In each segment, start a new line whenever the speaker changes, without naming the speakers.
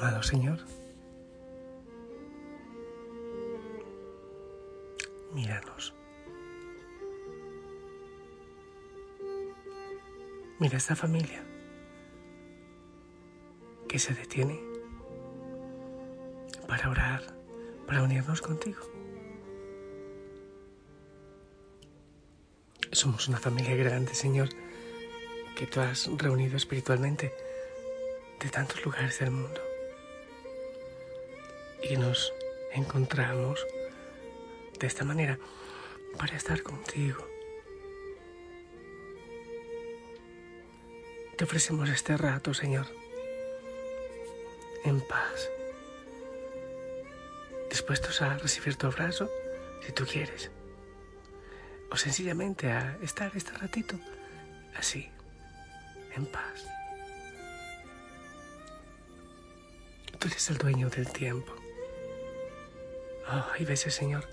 Amado Señor, míranos. Mira esta familia que se detiene para orar, para unirnos contigo. Somos una familia grande, Señor, que tú has reunido espiritualmente de tantos lugares del mundo. Y nos encontramos de esta manera para estar contigo. Te ofrecemos este rato, Señor, en paz, dispuestos a recibir tu abrazo si tú quieres, o sencillamente a estar este ratito así, en paz. Tú eres el dueño del tiempo. Oh, hay veces, Señor,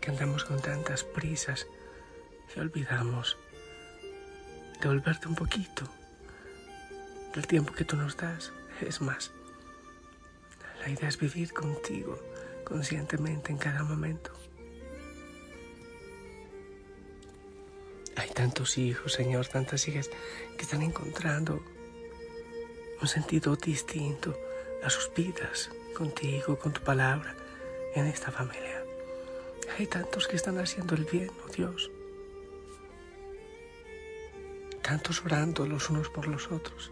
que andamos con tantas prisas que olvidamos de volverte un poquito del tiempo que tú nos das. Es más, la idea es vivir contigo conscientemente en cada momento. Hay tantos hijos, Señor, tantas hijas que están encontrando un sentido distinto a sus vidas contigo, con tu palabra, en esta familia. Hay tantos que están haciendo el bien, oh Dios. Tantos orando los unos por los otros.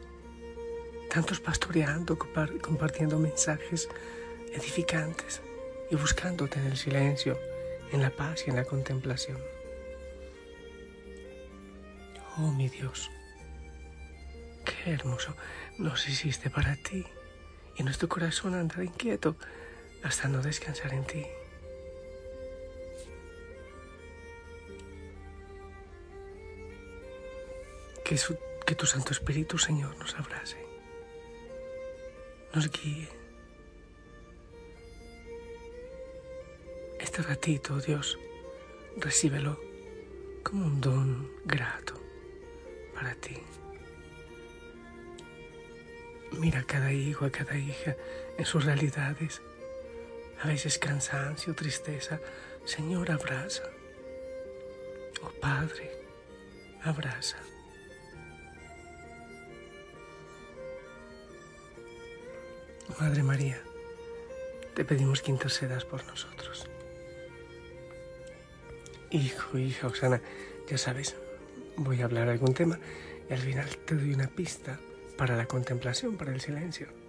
Tantos pastoreando, compartiendo mensajes edificantes y buscándote en el silencio, en la paz y en la contemplación. Oh mi Dios, qué hermoso nos hiciste para ti y nuestro corazón andará inquieto hasta no descansar en ti. Que, que tu Santo Espíritu, Señor, nos abrace, nos guíe. Este ratito, Dios, recíbelo como un don grato para ti. Mira a cada hijo, a cada hija en sus realidades. A veces cansancio, tristeza. Señor, abraza. Oh Padre, abraza. Madre María, te pedimos que intercedas por nosotros. Hijo, hija, Osana, ya sabes, voy a hablar algún tema y al final te doy una pista para la contemplación, para el silencio.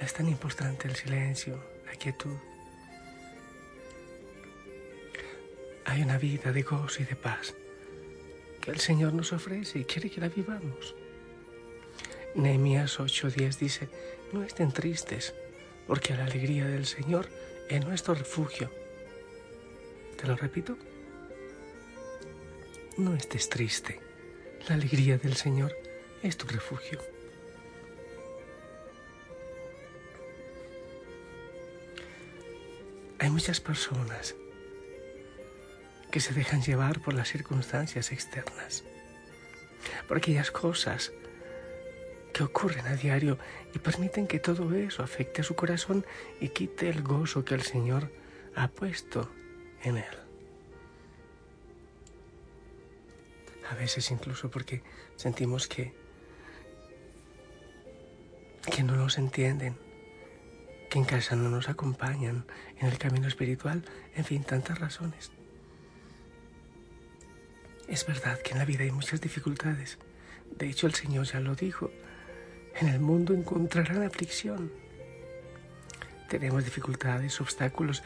Es tan importante el silencio, la quietud. Hay una vida de gozo y de paz que el Señor nos ofrece y quiere que la vivamos. Nehemías 8:10 dice, no estén tristes, porque la alegría del Señor es nuestro refugio. Te lo repito, no estés triste la alegría del Señor es tu refugio. Muchas personas que se dejan llevar por las circunstancias externas, por aquellas cosas que ocurren a diario y permiten que todo eso afecte a su corazón y quite el gozo que el Señor ha puesto en él. a veces incluso porque sentimos que, que no nos entienden, que en casa no nos acompañan en el camino espiritual, en fin, tantas razones. Es verdad que en la vida hay muchas dificultades. De hecho, el Señor ya lo dijo. En el mundo encontrarán aflicción. Tenemos dificultades, obstáculos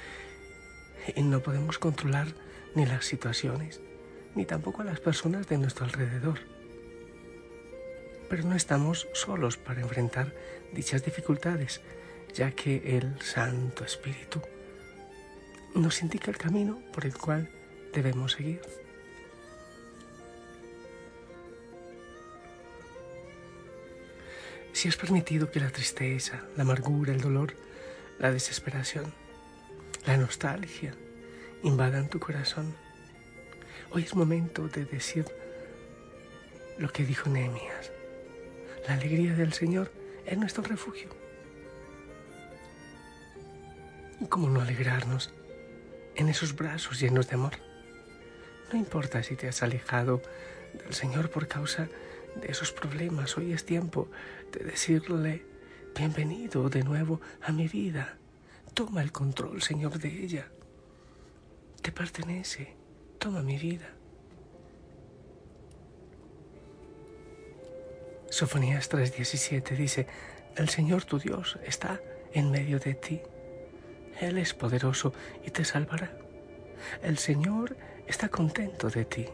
y no podemos controlar ni las situaciones ni tampoco a las personas de nuestro alrededor. Pero no estamos solos para enfrentar dichas dificultades, ya que el Santo Espíritu nos indica el camino por el cual debemos seguir. Si has permitido que la tristeza, la amargura, el dolor, la desesperación, la nostalgia invadan tu corazón, Hoy es momento de decir lo que dijo Nehemías. La alegría del Señor es nuestro refugio. ¿Y cómo no alegrarnos en esos brazos llenos de amor? No importa si te has alejado del Señor por causa de esos problemas, hoy es tiempo de decirle, bienvenido de nuevo a mi vida. Toma el control, Señor, de ella. Te pertenece. Toma mi vida. Sofonías 3:17 dice, el Señor tu Dios está en medio de ti. Él es poderoso y te salvará. El Señor está contento de ti.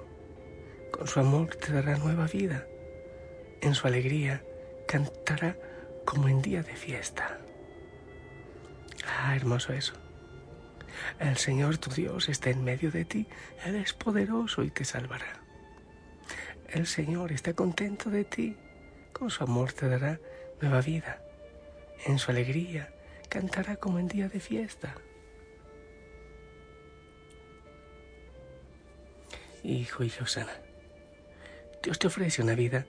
Con su amor te dará nueva vida. En su alegría cantará como en día de fiesta. Ah, hermoso eso. El Señor tu Dios está en medio de ti. Él es poderoso y te salvará. El Señor está contento de ti con su amor te dará nueva vida. En su alegría cantará como en día de fiesta. Hijo y Josana, Dios te ofrece una vida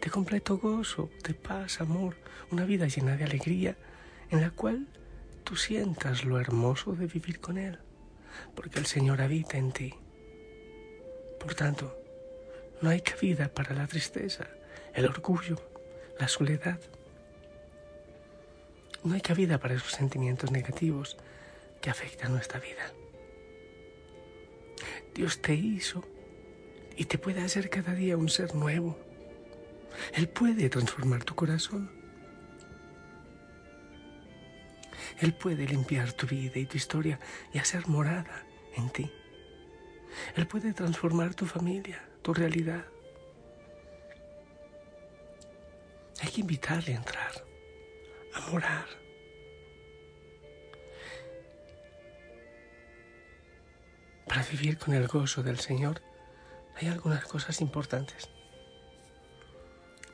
de completo gozo, de paz, amor, una vida llena de alegría en la cual tú sientas lo hermoso de vivir con Él, porque el Señor habita en ti. Por tanto, no hay cabida para la tristeza, el orgullo, la soledad. No hay cabida para esos sentimientos negativos que afectan nuestra vida. Dios te hizo y te puede hacer cada día un ser nuevo. Él puede transformar tu corazón. Él puede limpiar tu vida y tu historia y hacer morada en ti. Él puede transformar tu familia, tu realidad. Hay que invitarle a entrar, a morar. Para vivir con el gozo del Señor hay algunas cosas importantes.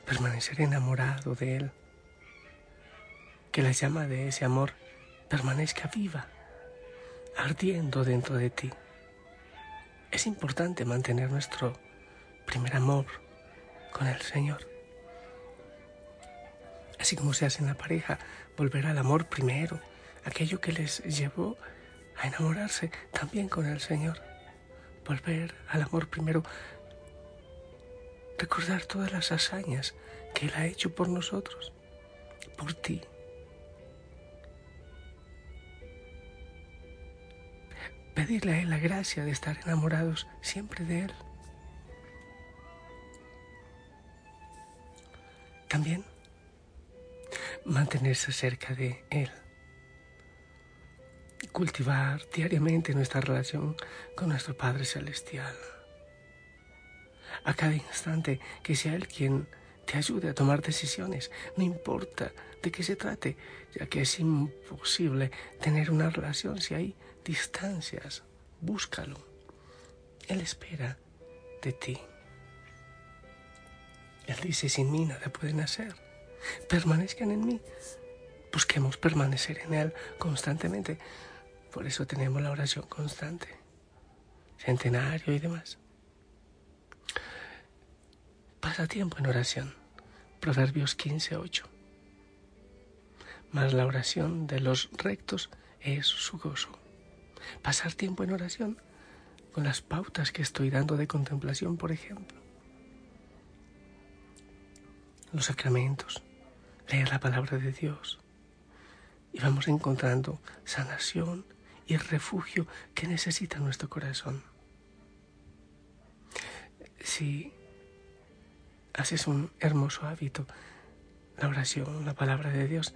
Permanecer enamorado de Él. Que la llama de ese amor permanezca viva, ardiendo dentro de ti. Es importante mantener nuestro primer amor con el Señor. Así como se hace en la pareja, volver al amor primero, aquello que les llevó a enamorarse también con el Señor. Volver al amor primero, recordar todas las hazañas que Él ha hecho por nosotros, por ti. Pedirle a Él la gracia de estar enamorados siempre de Él. También mantenerse cerca de Él. Cultivar diariamente nuestra relación con nuestro Padre Celestial. A cada instante que sea Él quien te ayude a tomar decisiones, no importa de qué se trate, ya que es imposible tener una relación si hay distancias. Búscalo. Él espera de ti. Él dice, sin mí nada pueden hacer permanezcan en mí. Busquemos permanecer en Él constantemente. Por eso tenemos la oración constante, centenario y demás. Pasa tiempo en oración. Proverbios 15, 8. Mas la oración de los rectos es su gozo. Pasar tiempo en oración con las pautas que estoy dando de contemplación, por ejemplo. Los sacramentos, leer la palabra de Dios y vamos encontrando sanación y refugio que necesita nuestro corazón. Si haces un hermoso hábito, la oración, la palabra de Dios,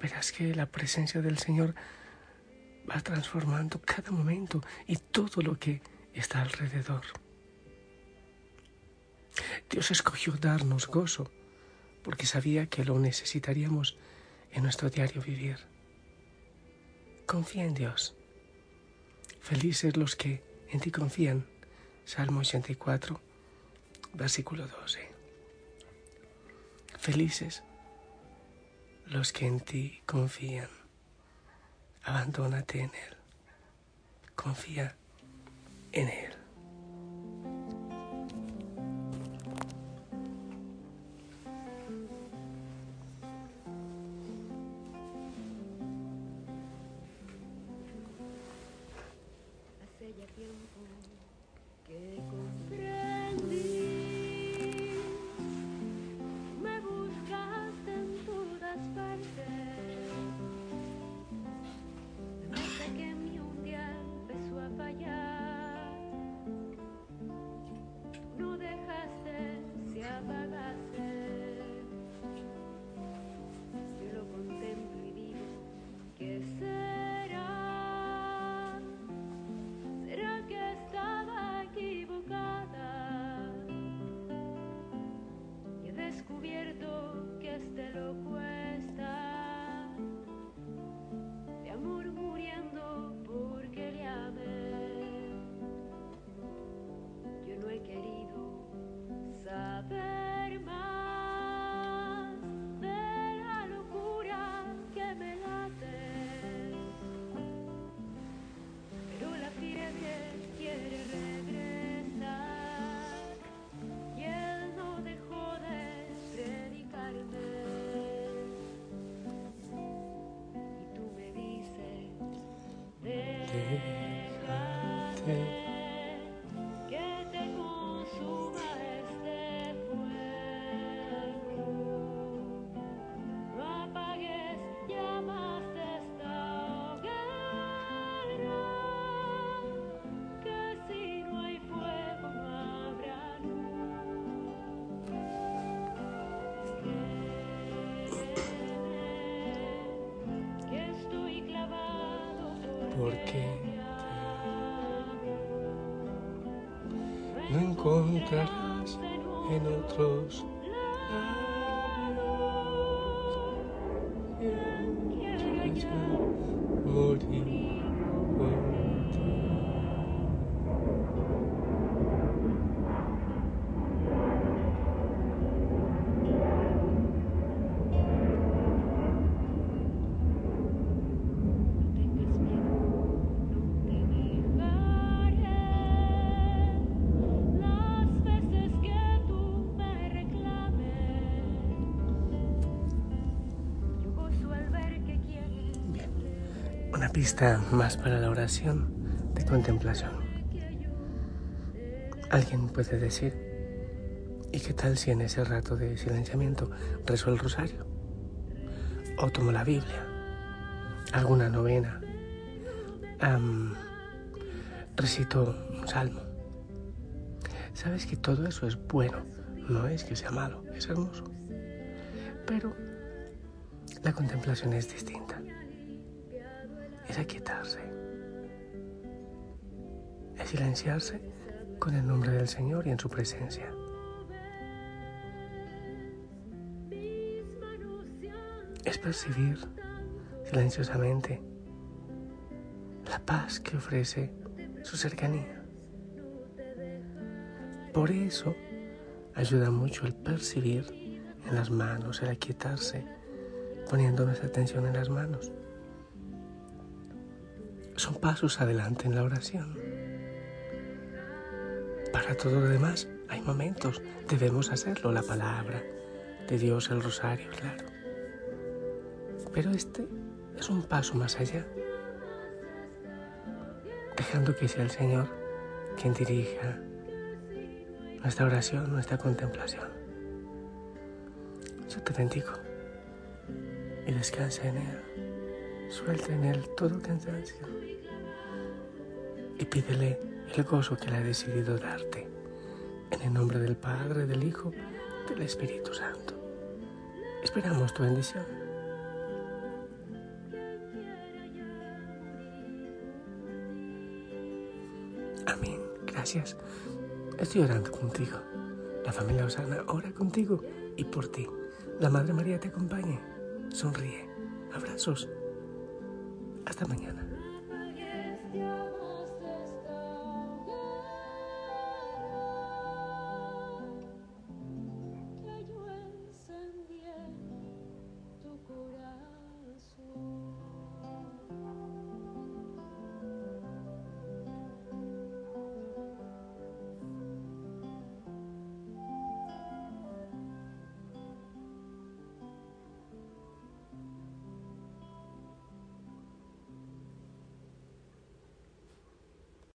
verás que la presencia del Señor va transformando cada momento y todo lo que está alrededor. Dios escogió darnos gozo porque sabía que lo necesitaríamos en nuestro diario vivir. Confía en Dios. Felices los que en ti confían. Salmo 84, versículo 12. Felices los que en ti confían. Abandónate en Él. Confía en Él. Encontrarás en otros pista más para la oración de contemplación. Alguien puede decir, ¿y qué tal si en ese rato de silenciamiento rezo el rosario? O tomo la Biblia, alguna novena, recito un salmo. Sabes que todo eso es bueno, no es que sea malo, es hermoso. Pero la contemplación es distinta es aquietarse, es silenciarse con el nombre del Señor y en su presencia. Es percibir silenciosamente la paz que ofrece su cercanía. Por eso ayuda mucho el percibir en las manos, el aquietarse, poniendo nuestra atención en las manos pasos adelante en la oración. Para todo lo demás hay momentos, debemos hacerlo, la palabra de Dios, el rosario, claro. Pero este es un paso más allá, dejando que sea el Señor quien dirija nuestra oración, nuestra contemplación. Yo te bendigo y descansa en Él. Suelta en Él todo cansancio y pídele el gozo que Él ha decidido darte. En el nombre del Padre, del Hijo, del Espíritu Santo. Esperamos tu bendición. Amén. Gracias. Estoy orando contigo. La familia Osana ora contigo y por ti. La Madre María te acompañe. Sonríe. Abrazos. Hasta mañana.